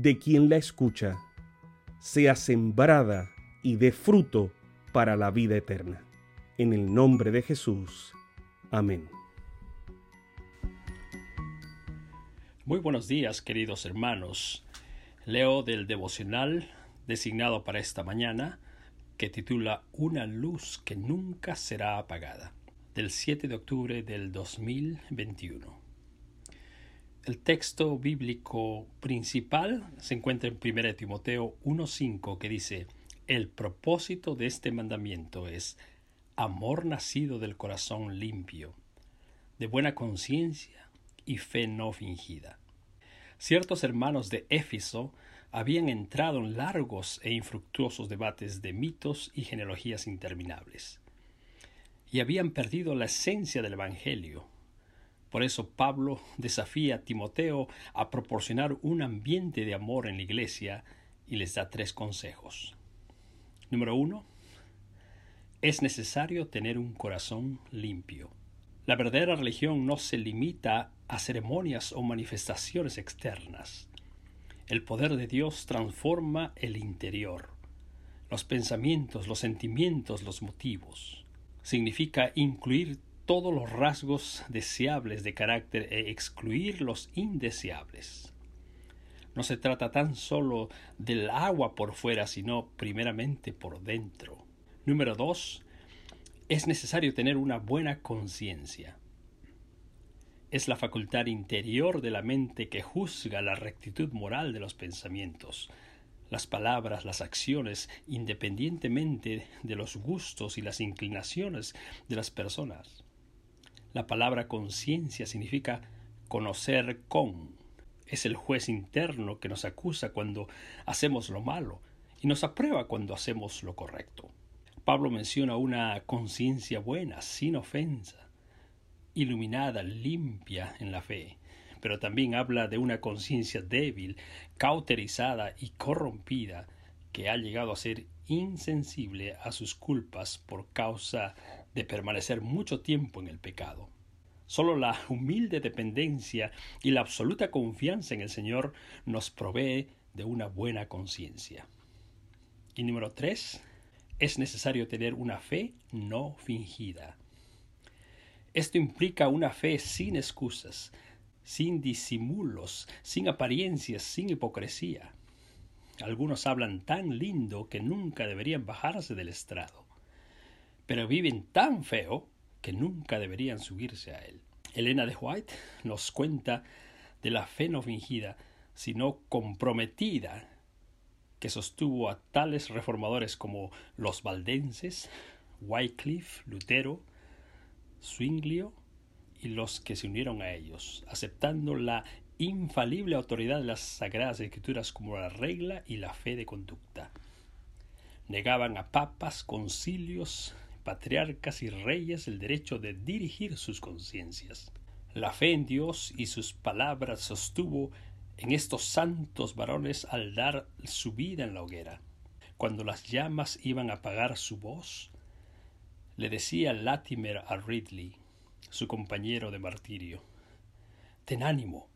de quien la escucha, sea sembrada y dé fruto para la vida eterna. En el nombre de Jesús. Amén. Muy buenos días, queridos hermanos. Leo del devocional designado para esta mañana, que titula Una luz que nunca será apagada, del 7 de octubre del 2021. El texto bíblico principal se encuentra en 1 Timoteo 1.5 que dice, El propósito de este mandamiento es amor nacido del corazón limpio, de buena conciencia y fe no fingida. Ciertos hermanos de Éfeso habían entrado en largos e infructuosos debates de mitos y genealogías interminables, y habían perdido la esencia del Evangelio. Por eso Pablo desafía a Timoteo a proporcionar un ambiente de amor en la iglesia y les da tres consejos. Número uno, es necesario tener un corazón limpio. La verdadera religión no se limita a ceremonias o manifestaciones externas. El poder de Dios transforma el interior, los pensamientos, los sentimientos, los motivos. Significa incluir todos los rasgos deseables de carácter e excluir los indeseables. No se trata tan solo del agua por fuera, sino primeramente por dentro. Número dos, es necesario tener una buena conciencia es la facultad interior de la mente que juzga la rectitud moral de los pensamientos, las palabras, las acciones, independientemente de los gustos y las inclinaciones de las personas. La palabra conciencia significa conocer con. Es el juez interno que nos acusa cuando hacemos lo malo y nos aprueba cuando hacemos lo correcto. Pablo menciona una conciencia buena, sin ofensa iluminada, limpia en la fe, pero también habla de una conciencia débil, cauterizada y corrompida, que ha llegado a ser insensible a sus culpas por causa de permanecer mucho tiempo en el pecado. Solo la humilde dependencia y la absoluta confianza en el Señor nos provee de una buena conciencia. Y número tres, es necesario tener una fe no fingida. Esto implica una fe sin excusas, sin disimulos, sin apariencias, sin hipocresía. Algunos hablan tan lindo que nunca deberían bajarse del estrado, pero viven tan feo que nunca deberían subirse a él. Elena de White nos cuenta de la fe no fingida, sino comprometida, que sostuvo a tales reformadores como los valdenses, Wycliffe, Lutero, Zwinglio y los que se unieron a ellos, aceptando la infalible autoridad de las Sagradas Escrituras como la regla y la fe de conducta. Negaban a papas, concilios, patriarcas y reyes el derecho de dirigir sus conciencias. La fe en Dios y sus palabras sostuvo en estos santos varones al dar su vida en la hoguera. Cuando las llamas iban a apagar su voz, le decía Latimer a Ridley, su compañero de martirio, Ten ánimo,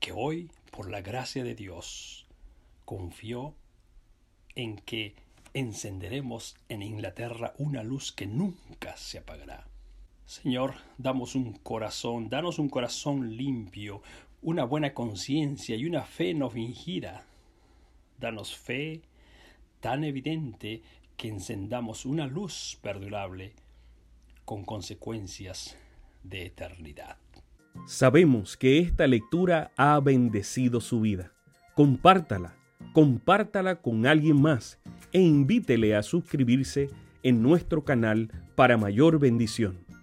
que hoy, por la gracia de Dios, confío en que encenderemos en Inglaterra una luz que nunca se apagará. Señor, damos un corazón, danos un corazón limpio, una buena conciencia y una fe no fingida. Danos fe, tan evidente que encendamos una luz perdurable con consecuencias de eternidad. Sabemos que esta lectura ha bendecido su vida. Compártala, compártala con alguien más e invítele a suscribirse en nuestro canal para mayor bendición.